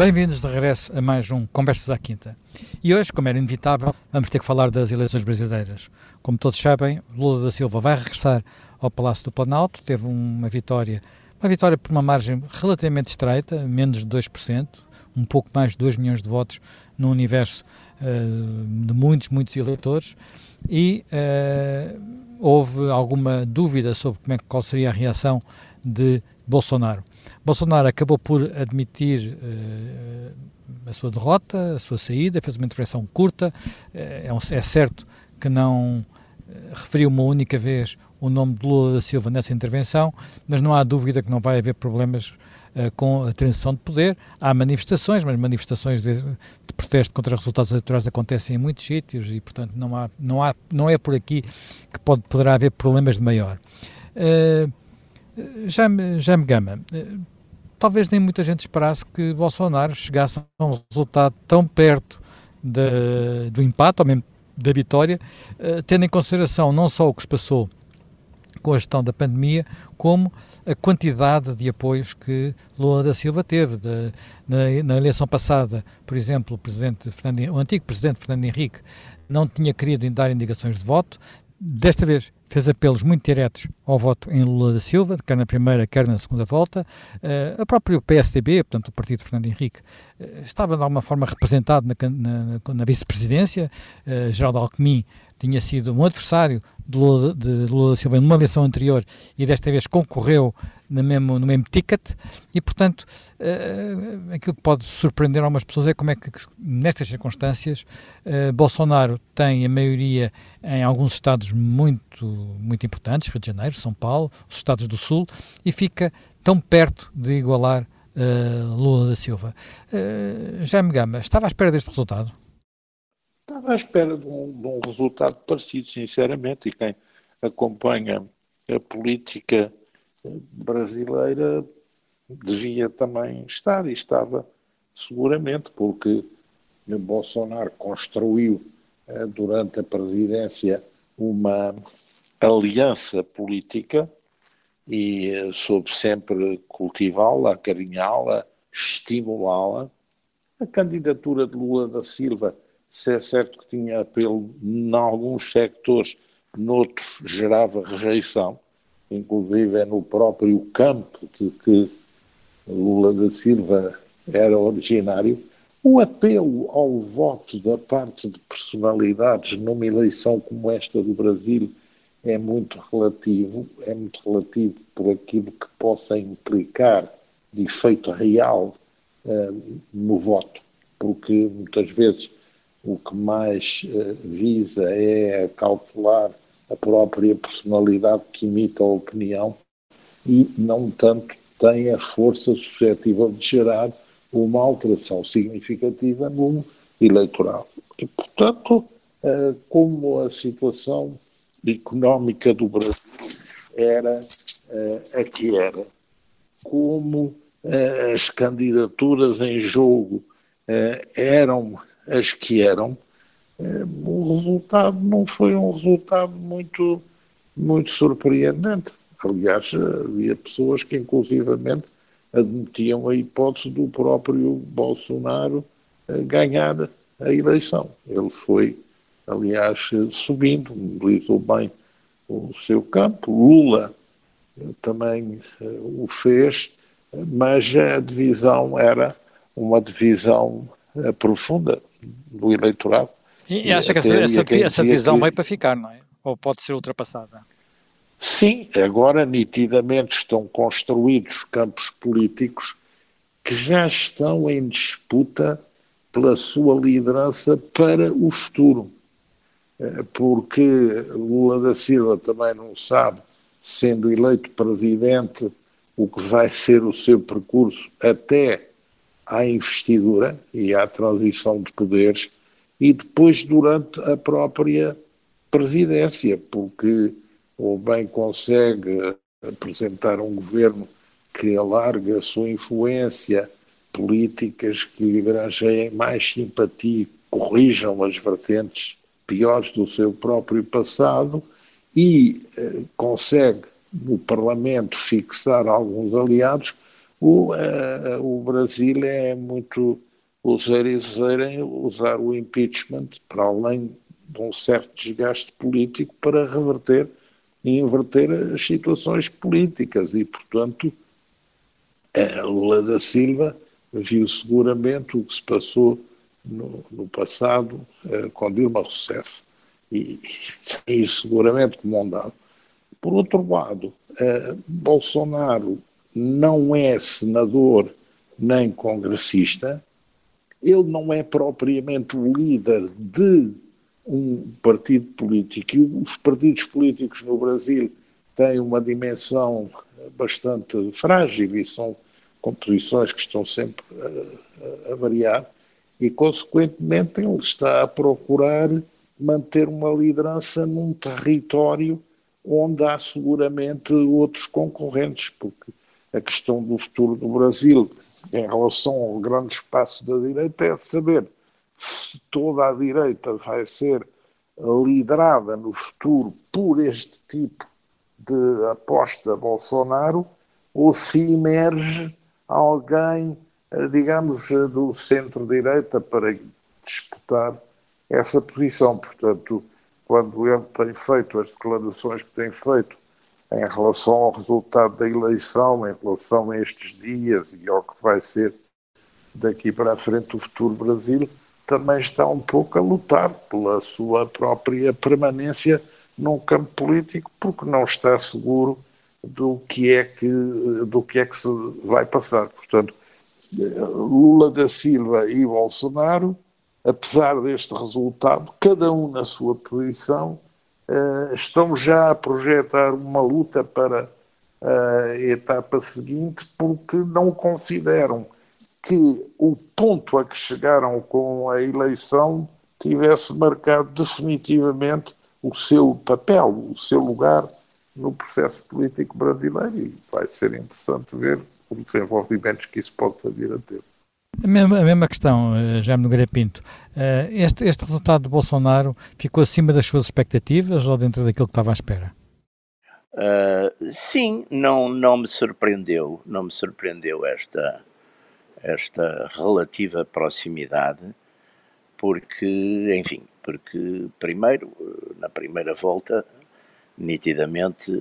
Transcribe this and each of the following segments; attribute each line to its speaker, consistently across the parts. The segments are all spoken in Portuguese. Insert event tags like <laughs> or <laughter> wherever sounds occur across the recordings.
Speaker 1: Bem-vindos de regresso a mais um Conversas à Quinta. E hoje, como era inevitável, vamos ter que falar das eleições brasileiras. Como todos sabem, Lula da Silva vai regressar ao Palácio do Planalto, teve uma vitória, uma vitória por uma margem relativamente estreita, menos de 2%, um pouco mais de 2 milhões de votos no universo uh, de muitos, muitos eleitores, e uh, houve alguma dúvida sobre como é, qual seria a reação de Bolsonaro. Bolsonaro acabou por admitir uh, a sua derrota, a sua saída, fez uma intervenção curta. É, é certo que não referiu uma única vez o nome de Lula da Silva nessa intervenção, mas não há dúvida que não vai haver problemas uh, com a transição de poder. Há manifestações, mas manifestações de, de, protesto contra os resultados eleitorais acontecem em muitos sítios e, portanto, não, há, não, há, não é por aqui que pode, poderá haver problemas de maior. Uh, Jaime, Jaime Gama, uh, talvez nem muita gente esperasse que Bolsonaro chegasse a um resultado tão perto de, do empate, ou mesmo da vitória, uh, tendo em consideração não só o que se passou com a gestão da pandemia, como a quantidade de apoios que Lula da Silva teve. De, na, na, eleição passada, por exemplo, o, presidente Fernando, o antigo presidente Fernando Henrique não tinha querido dar indicações de voto, desta vez fez apelos muito diretos ao voto em Lula da Silva, quer na primeira, quer na segunda volta. Uh, a próprio PSDB, portanto o partido de Fernando Henrique, uh, estava de alguma forma representado na, na, na vice-presidência. Uh, Geraldo Alckmin tinha sido um adversário de Lula, de Lula da Silva numa eleição anterior e desta vez concorreu no mesmo, no mesmo ticket e, portanto, uh, aquilo que pode surpreender algumas pessoas é como é que, nestas circunstâncias, uh, Bolsonaro tem a maioria em alguns estados muito, muito importantes, Rio de Janeiro, São Paulo, os estados do Sul, e fica tão perto de igualar uh, Lula da Silva. Uh, Jaime Gama, estava à espera deste resultado?
Speaker 2: Estava à espera de um, de um resultado parecido, sinceramente, e quem acompanha a política brasileira devia também estar e estava seguramente, porque Bolsonaro construiu eh, durante a presidência uma aliança política e eh, soube sempre cultivá-la, acarinhá-la, estimulá-la. A candidatura de Lula da Silva se é certo que tinha apelo em alguns sectores, noutros gerava rejeição, inclusive é no próprio campo de que Lula da Silva era originário, o apelo ao voto da parte de personalidades numa eleição como esta do Brasil é muito relativo, é muito relativo por aquilo que possa implicar de efeito real uh, no voto, porque muitas vezes o que mais uh, visa é cautelar a própria personalidade que imita a opinião e não tanto tem a força suscetível de gerar uma alteração significativa no eleitoral. E, portanto, uh, como a situação económica do Brasil era uh, a que era, como as candidaturas em jogo eram as que eram, eh, o resultado não foi um resultado muito, muito surpreendente. Aliás, havia pessoas que inclusivamente admitiam a hipótese do próprio Bolsonaro eh, ganhar a eleição. Ele foi, aliás, subindo, mobilizou bem o seu campo. Lula eh, também o fez, mas a divisão era uma divisão profunda do eleitorado.
Speaker 1: E, e acha que essa, essa, essa divisão que... vai para ficar, não é? Ou pode ser ultrapassada?
Speaker 2: Sim, agora nitidamente estão construídos campos políticos que já estão em disputa pela sua liderança para o futuro. Eh, porque Lula da Silva também não sabe, sendo eleito presidente, o que vai ser o seu percurso até à investidura e à transição de poderes e depois durante a própria presidência, porque ou bem consegue apresentar um governo que alarga a sua influência, políticas que lhe granjeiem mais simpatia, corrijam as vertentes piores do seu próprio passado e eh, consegue no Parlamento fixar alguns aliados, O, uh, o Brasil é muito useiro em usar o impeachment para além de um certo desgaste político para reverter e inverter as situações políticas e, portanto, Lula da Silva viu seguramente o que se passou no, no passado uh, com Dilma Rousseff e, e seguramente como um dado. Por outro lado, uh, Bolsonaro não é senador nem congressista, ele não é propriamente o líder de um partido político. E os partidos políticos no Brasil têm uma dimensão bastante frágil e são composições que estão sempre a, a, a variar e, consequentemente, ele está a procurar manter uma liderança num território onde há seguramente outros concorrentes, porque a questão do futuro do Brasil em relação ao grande espaço da direita é saber se toda a direita vai ser liderada no futuro por este tipo de aposta Bolsonaro ou se emerge alguém, eh, digamos, eh, do centro-direita para disputar essa posição. Portanto, quando ele tem feito as declarações que tem feito em relação ao resultado da eleição, em relação a estes dias e ao que vai ser daqui para a frente o futuro Brasil, também está um pouco a lutar pela sua própria permanência num campo político, porque não está seguro do que é que, do que, é que se vai passar. Portanto, Lula da Silva e Bolsonaro, apesar deste resultado, cada um na sua posição, estão já a projetar uma luta para a etapa seguinte, porque não consideram que o ponto a que chegaram com a eleição tivesse marcado definitivamente o seu papel, o seu lugar no processo político brasileiro e vai ser interessante ver os desenvolvimentos que isso possa vir a ter.
Speaker 1: A mesma, a mesma questão, eh, Jaime Nogueira Pinto. Eh, este, este resultado de Bolsonaro ficou acima das suas expectativas ou dentro daquilo que estava à espera?
Speaker 3: Uh, sim, não, não me surpreendeu, não me surpreendeu esta, esta relativa proximidade, porque, enfim, porque primeiro, na primeira volta, nitidamente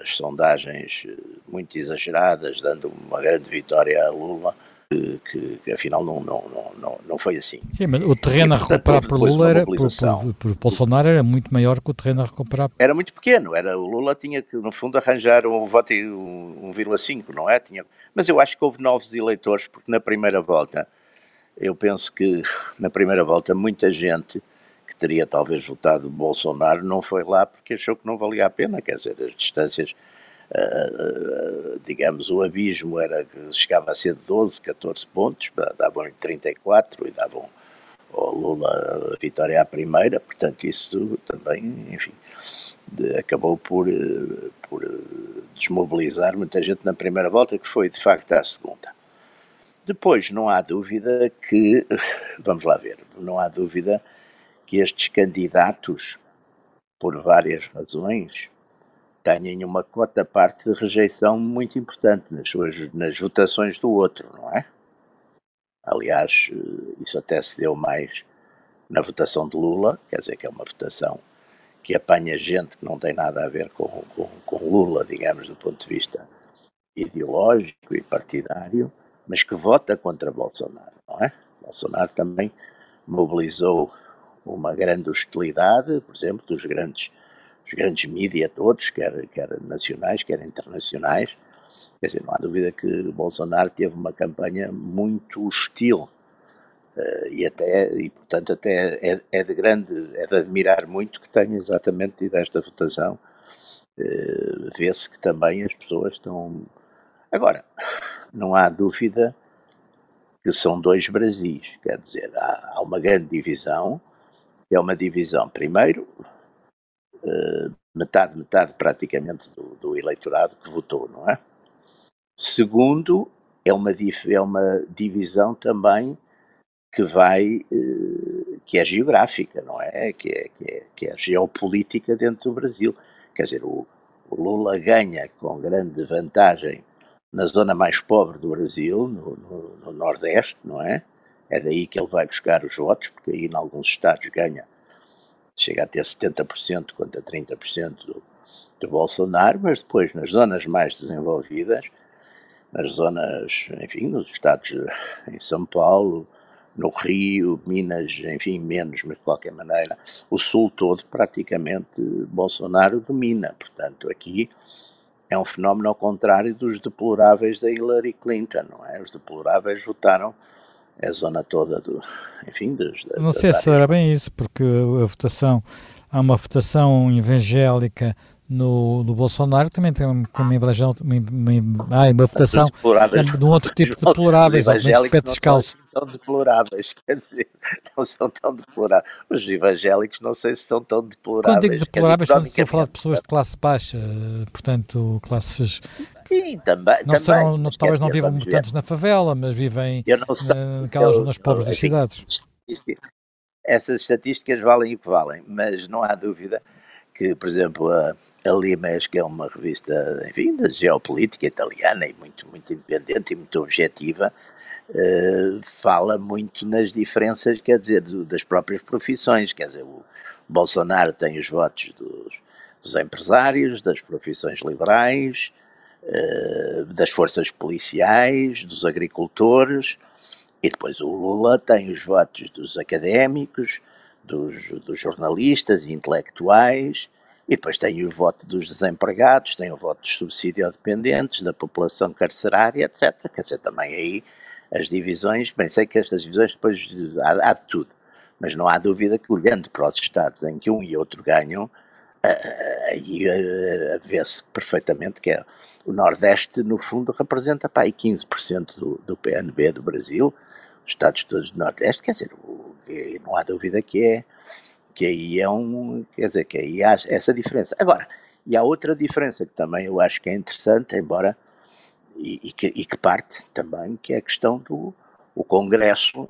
Speaker 3: as sondagens muito exageradas, dando uma grande vitória a Lula, que, que, afinal não, não, não, não foi assim.
Speaker 1: Sim, mas o terreno e, a recuperar por Lula, era, por, por, por, Bolsonaro, era muito maior que o terreno a recuperar.
Speaker 3: Era muito pequeno, era, o Lula tinha que, no fundo, arranjar um voto 1,5, não é? Tinha, mas eu acho que houve novos eleitores, porque na primeira volta, eu penso que na primeira volta muita gente que teria talvez votado Bolsonaro não foi lá porque achou que não valia a pena, quer dizer, as distâncias Uh, digamos, o abismo era que chegava a ser 12, 14 pontos, davam 34 e davam ao Lula a vitória à primeira, portanto isso também, enfim, de, acabou por, eh, por eh, desmobilizar muita gente na primeira volta, que foi de facto à segunda. Depois, não há dúvida que, <laughs> vamos lá ver, não há dúvida que estes candidatos, por várias razões, têm uma cota parte de rejeição muito importante nas, suas, nas votações do outro, não é? Aliás, eh, isso até se deu mais na votação de Lula, quer dizer que é uma votação que apanha gente que não tem nada a ver com, com, com Lula, digamos, do ponto de vista ideológico e partidário, mas que vota contra Bolsonaro, não é? Bolsonaro também mobilizou uma grande hostilidade, por exemplo, dos grandes os grandes mídias todos, quer, quer nacionais, quer internacionais. Quer dizer, não há dúvida que Bolsonaro teve uma campanha muito hostil uh, e até, e portanto até é, é, de grande, é de admirar muito que tenha exatamente tido esta votação. Uh, Vê-se que também as pessoas estão... Agora, não há dúvida que são dois Brasis, quer dizer, há, há uma grande divisão, é uma divisão, primeiro, metade, metade praticamente do, do, eleitorado que votou, não é? Segundo, é uma, é uma divisão também que vai, uh, que é geográfica, não é? Que é, que é? que é geopolítica dentro do Brasil. Quer dizer, o, o Lula ganha com grande vantagem na zona mais pobre do Brasil, no, no, no, Nordeste, não é? É daí que ele vai buscar os votos, porque aí em alguns estados ganha, chega a ter 70% contra 30% do, do Bolsonaro, mas depois nas zonas mais desenvolvidas, nas zonas, enfim, nos estados em São Paulo, no Rio, Minas, enfim, menos, mas de qualquer maneira, o Sul todo praticamente Bolsonaro domina. Portanto, aqui é um fenómeno ao contrário dos deploráveis da Hillary Clinton, não é? Os deploráveis votaram a zona toda do, enfim, dos,
Speaker 1: das, Não sei se era bem isso, porque a votação, há uma votação evangélica no, no Bolsonaro também tem uma, uma, uma, uma votação de um outro tipo de deploráveis,
Speaker 3: alguns pé descalço tão deploráveis, quer dizer, não são tão deploráveis. Os evangélicos não sei se são tão deploráveis.
Speaker 1: Quando digo deploráveis, dizer, estou a falar de pessoas de classe baixa, portanto, classes...
Speaker 3: Sim, também.
Speaker 1: Não
Speaker 3: também,
Speaker 1: serão, não, talvez não vivam tantos na favela, mas vivem naquelas zonas pobres das cidades.
Speaker 3: Essas estatísticas valem o que valem, mas não há dúvida que, por exemplo, a, a Limes, que é uma revista, enfim, da geopolítica italiana e muito, muito independente e muito objetiva, uh, fala muito nas diferenças, quer dizer, do, das próprias profissões. Quer dizer, o Bolsonaro tem os votos dos, dos empresários, das profissões liberais, uh, das forças policiais, dos agricultores, e depois o Lula tem os votos dos académicos, dos, dos jornalistas e intelectuais, e depois tem o voto dos desempregados, tem o voto dos subsídio-dependentes, da população carcerária, etc. Quer dizer, também aí as divisões, bem, sei que estas divisões depois há, há de tudo, mas não há dúvida que olhando para os Estados em que um e outro ganham, aí vê-se perfeitamente que é, o Nordeste, no fundo, representa aí 15% do, do PNB do Brasil, os Estados todos do Nordeste, quer dizer, o, não há dúvida que é que aí é um, quer dizer, que aí há essa diferença. Agora, e há outra diferença que também eu acho que é interessante, embora e, e, que, e, que, parte também que é a questão do o Congresso,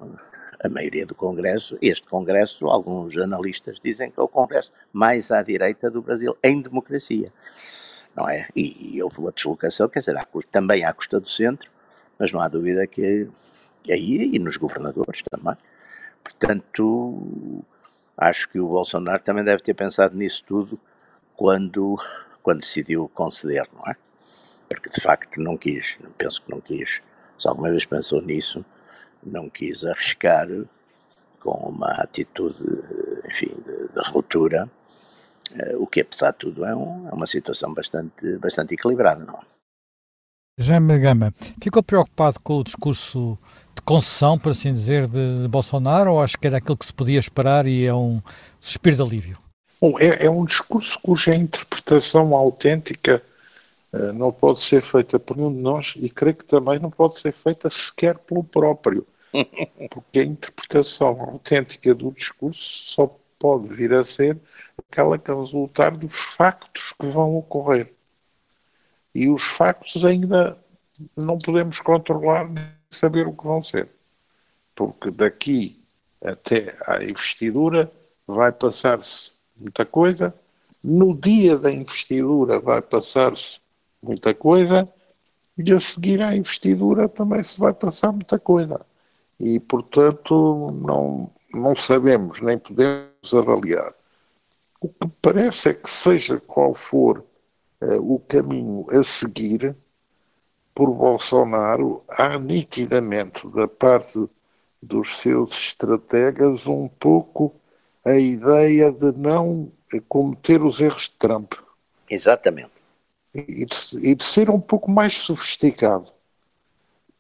Speaker 3: a maioria do Congresso, este Congresso, alguns analistas dizem que é o Congresso mais à direita do Brasil em democracia, não é? E, e houve uma deslocação, quer dizer, há, também à custa do centro, mas não há dúvida que aí e nos governadores também. Portanto, acho que o Bolsonaro também deve ter pensado nisso tudo quando, quando decidiu conceder, não é? porque de facto não quis, penso que não quis, se alguma vez pensou nisso, não quis arriscar com uma atitude, enfim, de, de ruptura, eh, o que apesar de tudo é, um, é, uma situação bastante, bastante equilibrada, não é?
Speaker 1: Jaime Gama, ficou preocupado com o discurso concessão, por assim dizer, de, de Bolsonaro, ou acho que era aquilo que se podia esperar e é um suspiro de alívio?
Speaker 2: Bom, é, é um discurso cuja interpretação autêntica eh, não pode ser feita por nenhum de nós e creio que também não pode ser feita sequer pelo próprio, <laughs> porque a interpretação autêntica do discurso só pode vir a ser aquela que resultar dos factos que vão ocorrer. E os factos ainda não podemos controlar saber o que vão ser, porque daqui até à investidura vai passar-se muita coisa, no dia da investidura vai passar-se muita coisa, e a seguir à investidura também se vai passar muita coisa. E, portanto, não, não sabemos, nem podemos avaliar. O que parece é que, seja qual for uh, o caminho a seguir, por Bolsonaro, há nitidamente da parte dos seus estrategas um pouco a ideia de não cometer os erros de Trump.
Speaker 3: Exatamente
Speaker 2: e de, e de ser um pouco mais sofisticado.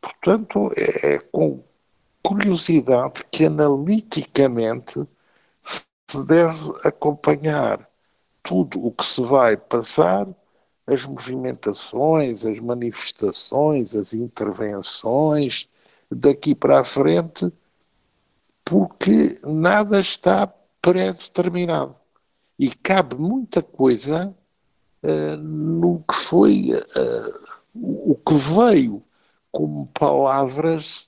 Speaker 2: Portanto, é, é com curiosidade que analiticamente se deve acompanhar tudo o que se vai passar, as movimentações, as manifestações, as intervenções daqui para a frente, porque nada está pré-determinado. E cabe muita coisa uh, no que foi uh, o que veio como palavras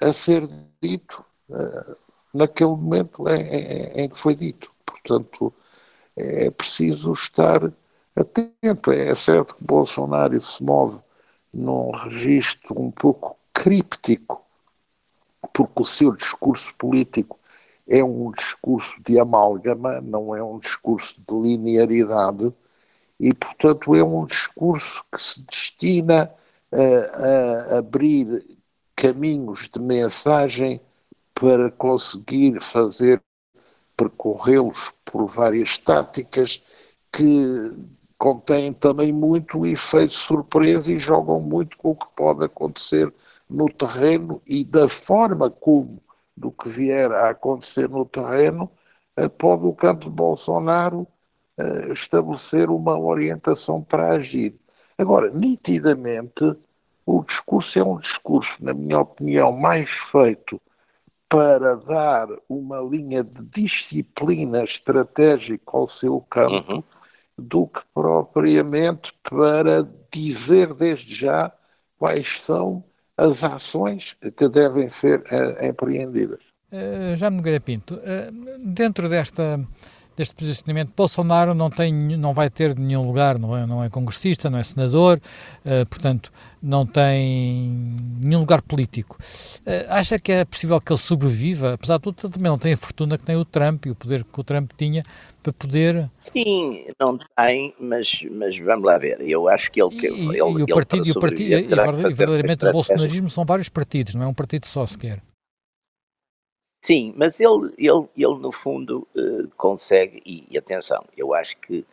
Speaker 2: a ser dito uh, naquele momento em, em, em, que foi dito. Portanto, é preciso estar atento. É certo que Bolsonaro se move num registro um pouco críptico, porque o seu discurso político é um discurso de amálgama, não é um discurso de linearidade, e, portanto, é um discurso que se destina a, a abrir caminhos de mensagem para conseguir fazer percorrê-los por várias táticas que contêm também muito o efeito surpresa e jogam muito com o que pode acontecer no terreno e da forma como do que vier a acontecer no terreno eh, pode o campo de Bolsonaro eh, estabelecer uma orientação para agir. Agora, nitidamente, o discurso é um discurso, na minha opinião, mais feito para dar uma linha de disciplina estratégica ao seu campo uhum. Do que propriamente para dizer desde já quais são as ações que devem ser uh, empreendidas.
Speaker 1: Uh, já me Pinto, uh, dentro desta deste posicionamento. Bolsonaro não, tem, não vai ter nenhum lugar, não é, não é congressista, não é senador, uh, portanto, não tem nenhum lugar político. Uh, acha que é possível que ele sobreviva? Apesar de tudo, também não tem a fortuna que tem o Trump e o poder que o Trump tinha para poder.
Speaker 3: Sim, não tem, mas, mas vamos lá ver. Eu acho que ele.
Speaker 1: Que,
Speaker 3: e,
Speaker 1: ele, e o partido, e, o partido, e verdadeiramente o bolsonarismo são vários partidos, não é um partido só sequer.
Speaker 3: Sim, mas ele, ele, ele no fundo uh, consegue, e, e, atenção, eu acho que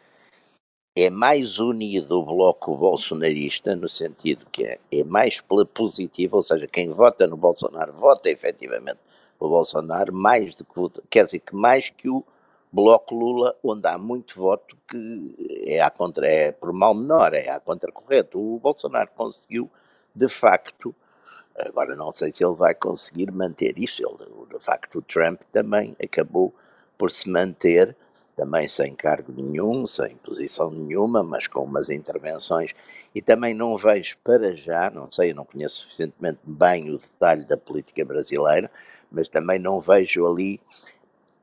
Speaker 3: é mais unido o bloco bolsonarista, no sentido que é, é mais pela positiva, ou seja, quem vota no Bolsonaro vota efetivamente o Bolsonaro, mais do que, quer dizer, que mais que o bloco Lula, onde há muito voto que é, à contra, é por mal menor, é à contracorrente. O Bolsonaro conseguiu, de facto, Agora não sei se ele vai conseguir manter isso. Ele, de facto, o Trump também acabou por se manter, também sem cargo nenhum, sem posição nenhuma, mas com umas intervenções. E também não vejo para já, não sei, eu não conheço suficientemente bem o detalhe da política brasileira, mas também não vejo ali,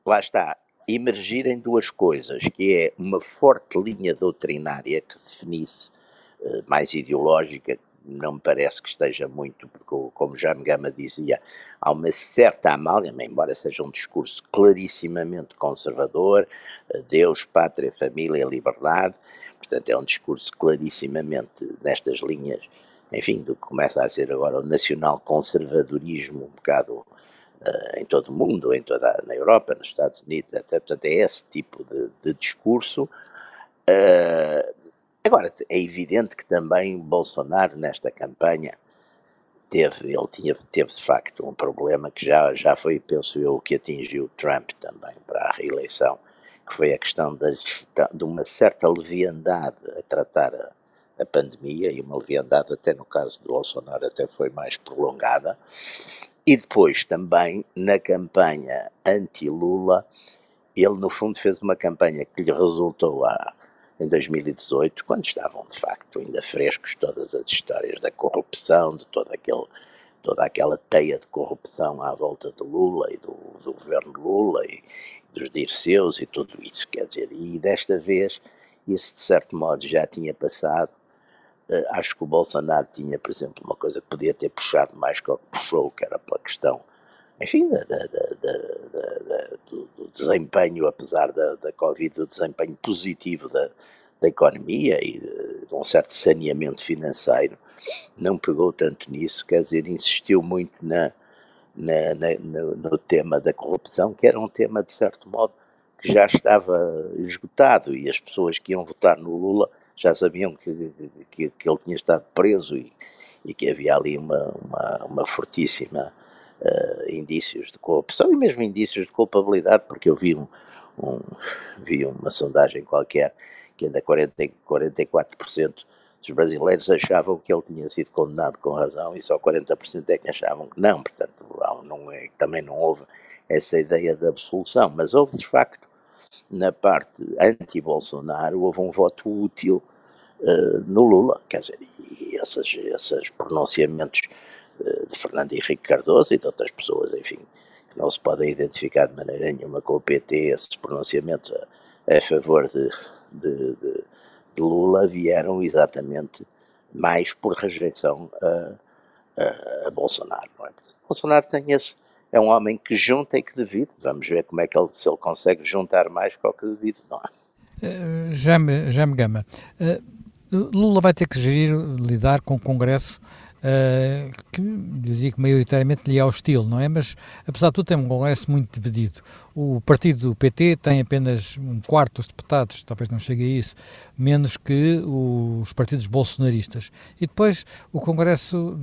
Speaker 3: lá está, emergirem duas coisas, que é uma forte linha doutrinária que definisse eh, mais ideológica, não me parece que esteja muito, porque, como já Gama dizia, há uma certa amálgama, embora seja um discurso clarissimamente conservador, eh, Deus, pátria, família, liberdade, portanto é um discurso clarissimamente nestas linhas, enfim, do que começa a ser agora o nacional-conservadorismo um bocado uh, em todo o mundo, em toda na Europa, nos Estados Unidos, etc. Portanto, é esse tipo de, de discurso. Uh, Agora, é evidente que também Bolsonaro, nesta campanha, teve, ele tinha, teve de facto um problema que já, já foi, penso eu, que atingiu Trump também para a reeleição, que foi a questão de, de uma certa leviandade a tratar a, a pandemia, e uma leviandade até no caso de Bolsonaro até foi mais prolongada, e depois também na campanha anti-Lula, ele no fundo fez uma campanha que lhe resultou a em 2018, quando estavam de facto ainda frescos todas as histórias da corrupção, de todo aquele, toda aquela teia de corrupção à volta de Lula e do, do governo Lula e dos dirceus e tudo isso, quer dizer, e desta vez isso de certo modo já tinha passado. Uh, acho que o Bolsonaro tinha, por exemplo, uma coisa que podia ter puxado mais que o que puxou, que era pela questão, enfim, da, da, da, do, do, desempenho, apesar da, da Covid, do desempenho positivo da, da economia e de um certo saneamento financeiro, não pegou tanto nisso, quer dizer, insistiu muito na, na, na, no, no, tema da corrupção, que era um tema, de certo modo, que já estava esgotado e as pessoas que iam votar no Lula já sabiam que, que, que ele tinha estado preso e, e, que havia ali uma, uma, uma fortíssima uh, indícios de corrupção e mesmo indícios de culpabilidade, porque eu vi, um, um vi uma sondagem qualquer que ainda 40, 44% dos brasileiros achavam que ele tinha sido condenado com razão e só 40% é que achavam que não. Portanto, não é, também não houve essa ideia de absolução, mas houve de facto na parte anti-Bolsonaro houve um voto útil uh, no Lula, quer dizer, e esses, esses pronunciamentos de Fernando Henrique Cardoso e de outras pessoas, enfim, que não se podem identificar de maneira nenhuma com o PT, esses pronunciamentos a, a favor de, de, de, Lula vieram exatamente mais por rejeição a, a, a Bolsonaro. É? Bolsonaro tem esse, é um homem que junta e que divide. Vamos ver como é que ele, se ele consegue juntar mais com o que divide, não é?
Speaker 1: Uh, já, me, já me gama. Uh, Lula vai ter que gerir, lidar com o Congresso uh, que digo que maioritariamente lhe é hostil, não é? Mas, apesar de tudo, tem um Congresso muito dividido. O partido do PT tem apenas um quarto dos deputados, talvez não chegue a isso, menos que os partidos bolsonaristas. E depois o Congresso,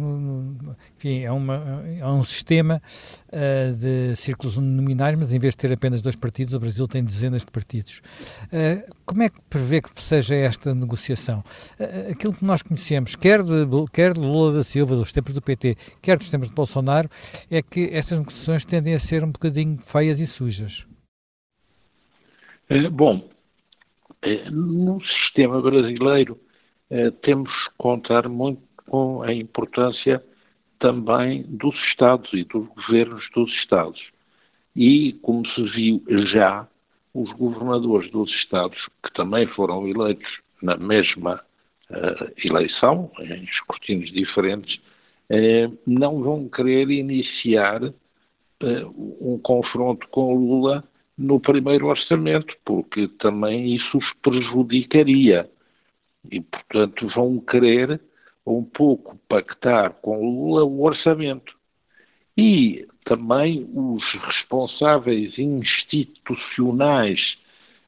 Speaker 1: enfim, é, uma, é um sistema uh, de círculos nominais, mas em vez de ter apenas dois partidos, o Brasil tem dezenas de partidos. Uh, como é que prevê que seja esta negociação? Aquilo que nós conhecemos, quer de, quer de Lula da Silva, dos tempos do PT, quer dos tempos de Bolsonaro, é que estas negociações tendem a ser um bocadinho feias e sujas.
Speaker 2: É, bom, é, no sistema brasileiro é, temos que contar muito com a importância também dos Estados e dos governos dos Estados. E, como se viu já, os governadores dos Estados, que também foram eleitos na mesma eleição, em escrutínios diferentes, uh, não vão querer iniciar um confronto com Lula no primeiro orçamento, porque também isso os prejudicaria. E, portanto, vão querer um pouco pactar com Lula o orçamento. E também os responsáveis institucionais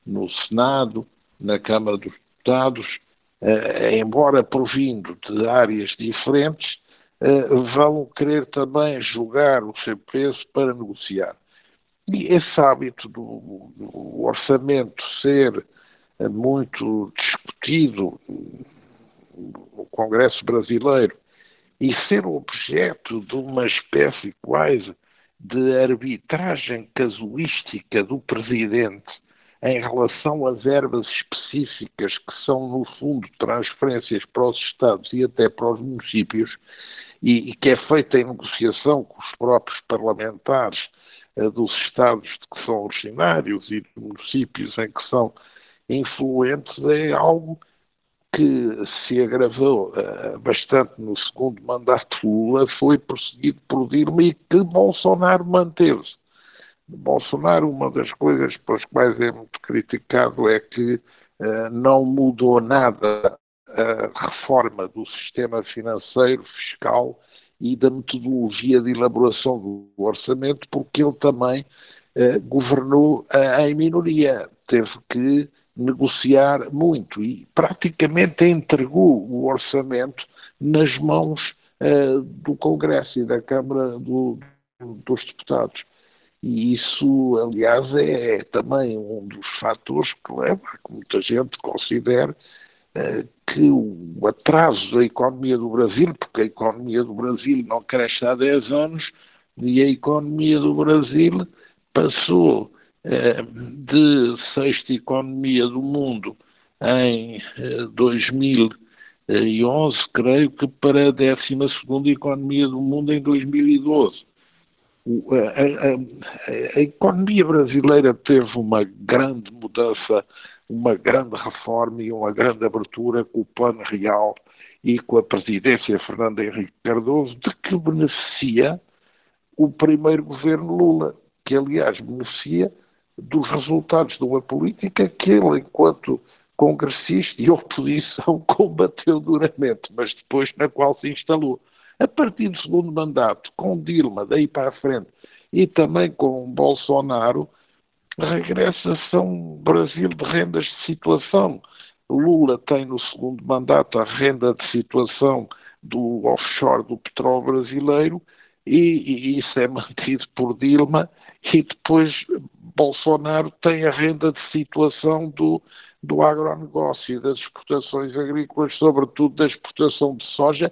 Speaker 2: no Senado, na Câmara dos Deputados, eh, embora provindo de áreas diferentes, eh, vão querer também julgar o seu preço para negociar. E esse hábito do, do orçamento ser eh, muito discutido no Congresso brasileiro e ser objeto de uma espécie quase de arbitragem casuística do Presidente em relação a verbas específicas que são, no fundo, transferências para os Estados e até para os municípios, e, e que é feita em negociação com os próprios parlamentares uh, dos Estados de que são originários e municípios em que são influentes, é algo que se agravou uh, bastante no segundo mandato de Lula, foi perseguido por Dilma e que Bolsonaro manteve. Bolsonaro, uma das coisas pelas quais é muito criticado é que uh, não mudou nada a reforma do sistema financeiro, fiscal e da metodologia de elaboração do orçamento, porque ele também uh, governou uh, em minoria, teve que negociar muito e praticamente entregou o orçamento nas mãos do Congresso e da Câmara do, dos Deputados. E isso, aliás, é, é também um dos fatores que leva a que muita gente considere uh, que o atraso da economia do Brasil, porque a economia do Brasil não cresce há 10 anos, e a economia do Brasil passou uh, de sexta economia do mundo em uh, eh, 2011, creio que para a décima segunda economia do mundo em 2012 a, a, a, economia brasileira teve uma grande mudança, uma grande reforma e uma grande abertura com o Plano Real e com a presidência Fernando Henrique Cardoso, de que beneficia o primeiro governo Lula, que aliás beneficia dos resultados de uma política que ele, enquanto congressista e oposição, <laughs> combateu duramente, mas depois na qual se instalou. A partir do segundo mandato, com Dilma, daí para a frente, e também com Bolsonaro, regressa-se a um Brasil de rendas de situação. Lula tem no segundo mandato a renda de situação do offshore do petróleo brasileiro e, e, isso é <laughs> mantido por Dilma e depois Bolsonaro tem a renda de situação do, do agronegócio e das exportações agrícolas, sobretudo da exportação de soja,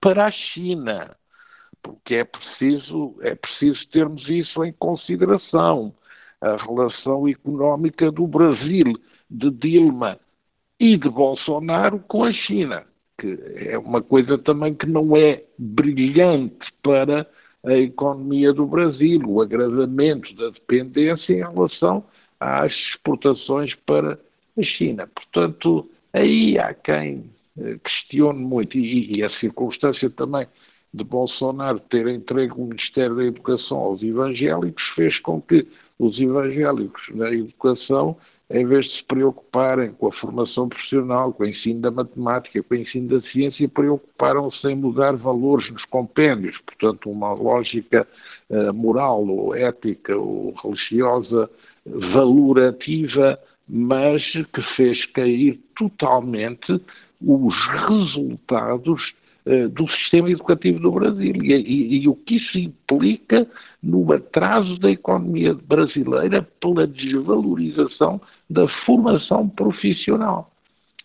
Speaker 2: para a China, porque é preciso, é preciso termos isso em consideração. A relação económica do Brasil, de Dilma e de Bolsonaro com a China, que é uma coisa também que não é brilhante para a economia do Brasil, o agravamento da dependência em relação às exportações para a China. Portanto, aí há quem questiono muito, e, e a circunstância também de Bolsonaro ter entregue o Ministério da Educação aos evangélicos fez com que os evangélicos na educação, em vez de se preocuparem com a formação profissional, com o ensino da matemática, com o ensino da ciência, preocuparam-se em mudar valores nos compêndios. Portanto, uma lógica uh, moral ou ética ou religiosa valorativa, mas que fez cair totalmente os resultados uh, do sistema educativo do Brasil e, e, e, o que isso implica no atraso da economia brasileira pela desvalorização da formação profissional.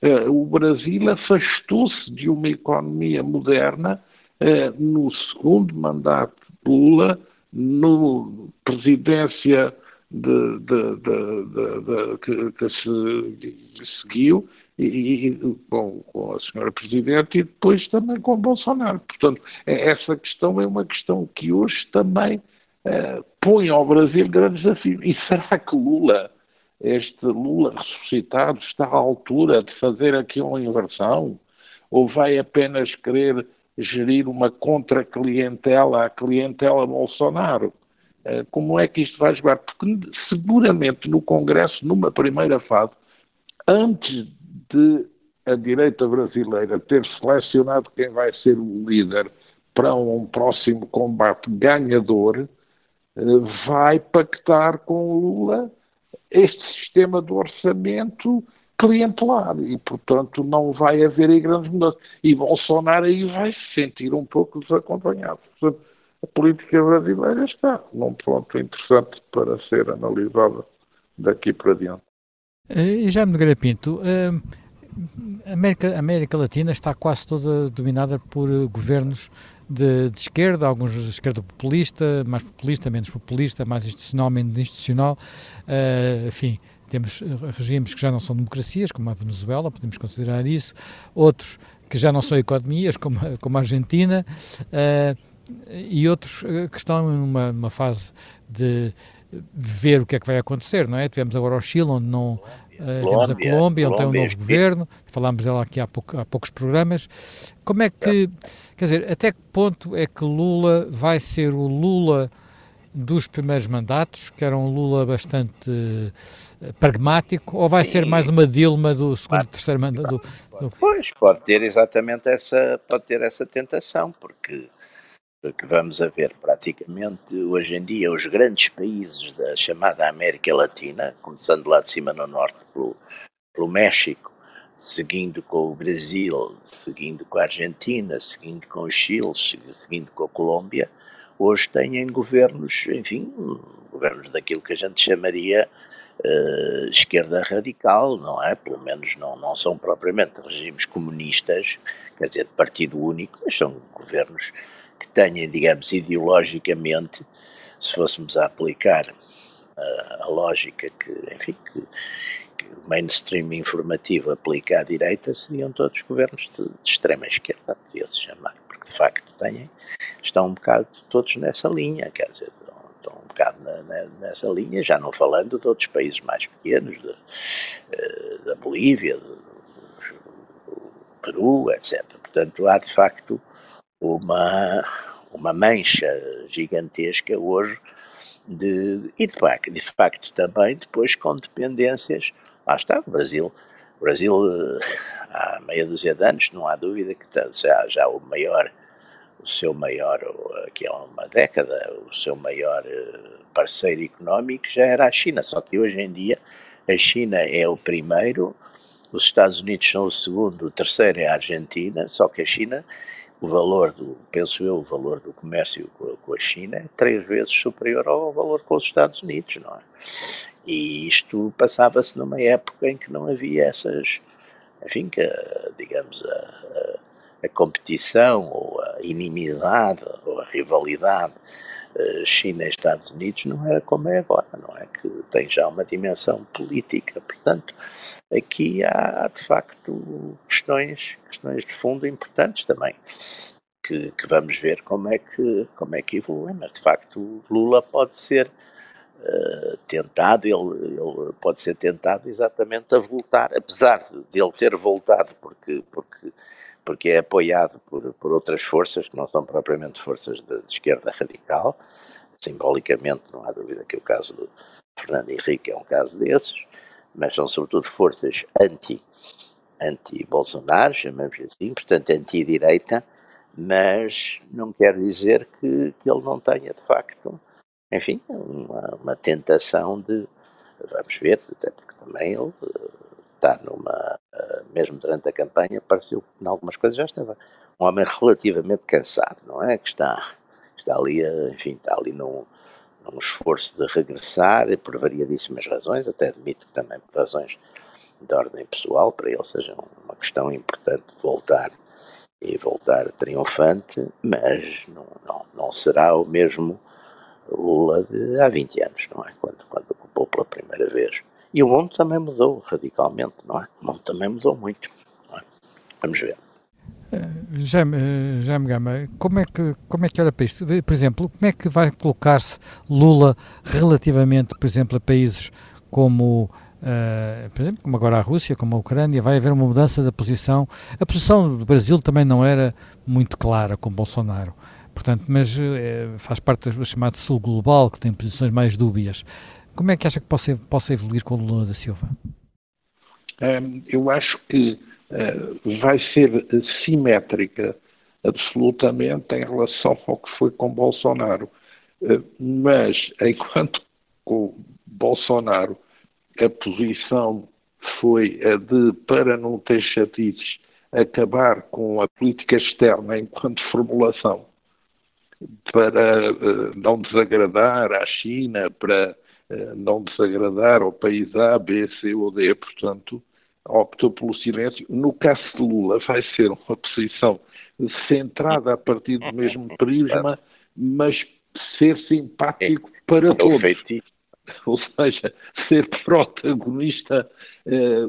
Speaker 2: Uh, o Brasil afastou-se de uma economia moderna uh, no segundo mandato de Lula, no presidência de, de, de, que, que, se seguiu e, e com, com, a senhora Presidente e depois também com Bolsonaro. Portanto, é, essa questão é uma questão que hoje também uh, põe ao Brasil grandes desafios. E será que Lula, este Lula ressuscitado, está à altura de fazer aqui uma inversão? Ou vai apenas querer gerir uma contra-clientela, a clientela Bolsonaro? Eh, como é que isto vai jogar? Porque seguramente no Congresso, numa primeira fase, antes de a direita brasileira ter selecionado quem vai ser o líder para um próximo combate ganhador, eh, vai pactar com Lula este sistema de orçamento clientelar e, portanto, não vai haver aí grandes mudanças. E Bolsonaro aí vai se sentir um pouco desacompanhado. Portanto, a política brasileira está num ponto interessante para ser analisada daqui para diante.
Speaker 1: Eh, e já Nogueira Pinto, a América, América Latina está quase toda dominada por governos de, de, esquerda, alguns de esquerda populista, mais populista, menos populista, mais institucional, menos institucional, enfim, temos regimes que já não são democracias, como a Venezuela, podemos considerar isso, outros que já não são economias, como, como a Argentina, e outros que estão numa, numa fase de ver o que é que vai acontecer, não é? Tivemos agora o Chile, onde não uh, temos a Colômbia, onde tem um novo governo, falámos dela aqui há, pouco, há poucos programas. Como é que, quer dizer, até que ponto é que Lula vai ser o Lula dos primeiros mandatos, que era um Lula bastante uh, pragmático, ou vai Sim. ser mais uma Dilma do segundo e terceiro mandato?
Speaker 3: Do, do... Pois, pode ter exatamente essa, pode ter essa tentação, porque que vamos a ver praticamente hoje em dia os grandes países da chamada América Latina, começando lá de cima no norte pelo, pelo México, seguindo com o Brasil, seguindo com a Argentina, seguindo com o Chile, seguindo com a Colômbia, hoje têm governos, enfim, governos daquilo que a gente chamaria uh, esquerda radical, não é? Pelo menos não, não são propriamente regimes comunistas, quer dizer, de partido único, mas são governos que tenham, digamos, ideologicamente, se fôssemos a aplicar uh, a lógica que, enfim, que, que, o mainstream informativo aplica à direita, seriam todos governos de, de extrema esquerda, podia-se chamar, porque de facto têm, estão um bocado todos nessa linha, quer dizer, estão um bocado na, na, nessa linha, já não falando de outros países mais pequenos, de, uh, da Bolívia, do Peru, etc. Portanto, há de facto uma, uma mancha gigantesca hoje de, e de facto, de facto também depois com dependências, lá está o Brasil, o Brasil há meia dúzia de anos, não há dúvida que já, já o maior, o seu maior, aqui há uma década, o seu maior eh, parceiro económico já era a China, só que hoje em dia a China é o primeiro, os Estados Unidos são o segundo, o terceiro é a Argentina, só que a China o valor do, penso eu, o valor do comércio com, a China é três vezes superior ao valor com os Estados Unidos, não é? E isto passava-se numa época em que não havia essas, enfim, que, digamos, a, a, a competição ou a inimizade ou a rivalidade China e Estados Unidos não era como é agora, não é? Que tem já uma dimensão política. Portanto, aqui há de facto questões, questões de fundo importantes também. Que, que, vamos ver como é que como é que evolui, mas de facto Lula pode ser uh, tentado, ele, ele, pode ser tentado exatamente a voltar, apesar de ele ter voltado porque, porque, porque é apoiado por, por outras forças que não são propriamente forças de, de esquerda radical, simbolicamente não há dúvida que o caso do Fernando Henrique é um caso desses, mas são sobretudo forças anti anti-Bolsonaro, chamamos assim, portanto anti-direita, mas não quer dizer que, que ele não tenha de facto, enfim, uma, uma tentação de, vamos ver, até porque também ele eh, está numa, eh, mesmo durante a campanha, pareceu que em algumas coisas já estava um homem relativamente cansado, não é? Que está, está ali, enfim, está ali num, num esforço de regressar, por variadíssimas razões, até admito que também por razões de ordem pessoal, para ele seja uma questão importante voltar e voltar triunfante, mas não, não, não será o mesmo Lula de há 20 anos, não é? Quando, quando ocupou pela primeira vez. E o mundo também mudou radicalmente, não é? O mundo também mudou muito. É? Vamos ver.
Speaker 1: Jaime, Jaime Gama, como é, que, como é que olha para isto? Por exemplo, como é que vai colocar-se Lula relativamente, por exemplo, a países como Uh, por exemplo, como agora a Rússia, como a Ucrânia, vai haver uma mudança da posição. A posição do Brasil também não era muito clara com Bolsonaro, portanto, mas uh, faz parte do chamado Sul Global, que tem posições mais dúbias. Como é que acha que possa, possa evoluir com o Lula da Silva?
Speaker 2: Um, eu acho que uh, vai ser simétrica absolutamente em relação ao que foi com Bolsonaro. mas <laughs> enquanto com Bolsonaro a posição foi a de, para não ter chatices, acabar com a política externa enquanto formulação, para uh, não desagradar à China, para uh, não desagradar ao país A, B, C ou D, portanto, optou pelo silêncio. No caso de Lula, vai ser uma posição centrada a partir do mesmo prisma, mas ser simpático para é todos. <laughs> ou seja, ser protagonista eh,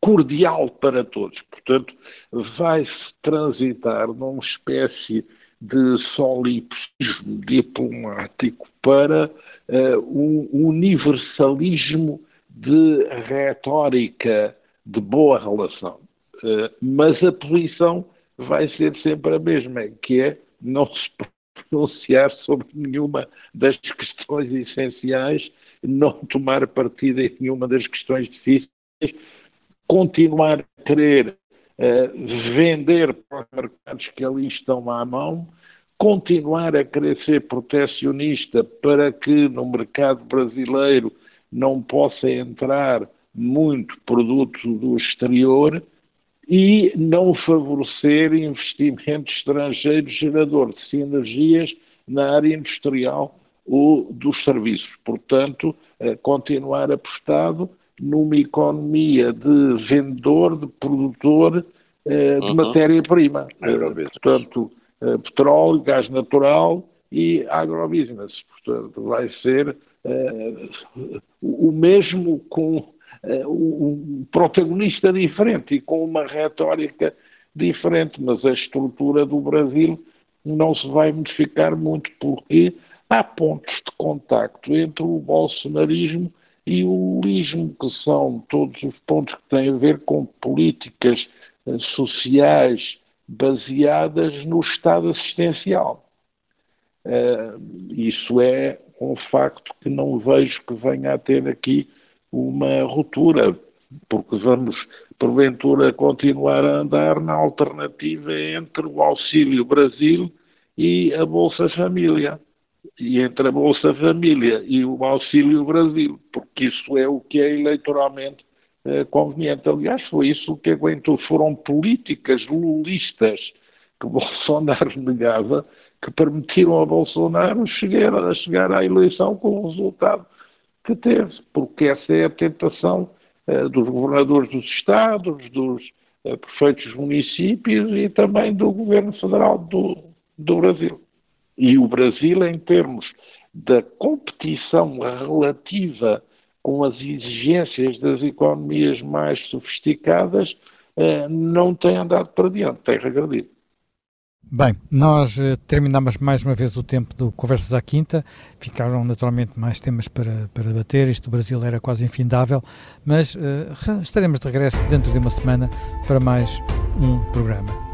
Speaker 2: cordial para todos. Portanto, vai-se transitar numa espécie de solipsismo diplomático para eh, um universalismo de retórica de boa relação. Uh, mas a posição vai ser sempre a mesma, que é não se pronunciar sobre nenhuma das questões essenciais não tomar partido em nenhuma das questões difíceis, continuar a querer uh, vender para os mercados que ali estão à mão, continuar a querer ser protecionista para que no mercado brasileiro não possa entrar muito produto do exterior e não favorecer investimento <laughs> estrangeiro gerador de sinergias na área industrial ou dos serviços. Portanto, continuar apostado numa economia de vendedor, de produtor eh, de uhum. matéria-prima. Portanto, eh, petróleo, gás natural e agrobusiness. Portanto, vai ser o mesmo com um protagonista diferente e com uma retórica diferente, mas a estrutura do Brasil não se vai modificar muito, porque há pontos de contacto entre o bolsonarismo e o lulismo, que são todos os pontos que têm a ver com políticas eh, sociais baseadas no Estado assistencial. Uh, isso é um facto que não vejo que venha a ter aqui uma ruptura, porque vamos, porventura, continuar a andar na alternativa entre o Auxílio Brasil e a Bolsa Família e entre a Bolsa Família e o Auxílio Brasil, porque isso é o que é eleitoralmente eh, conveniente. Aliás, foi isso que aguentou. Foram políticas lulistas que <laughs> Bolsonaro negava que permitiram a Bolsonaro chegar, a chegar à eleição com o resultado que teve, porque essa é a tentação eh, dos governadores dos Estados, dos eh, prefeitos dos municípios e também do governo federal do, do Brasil. E o Brasil, em termos da competição relativa com as exigências das economias mais sofisticadas, eh, não tem andado para diante, tem regredido.
Speaker 1: Bem, nós uh, terminamos mais uma vez o tempo do Conversas à Quinta. Ficaram naturalmente mais temas para, para debater. Isto do Brasil era quase infindável, mas uh, estaremos de regresso dentro de uma semana para mais um programa.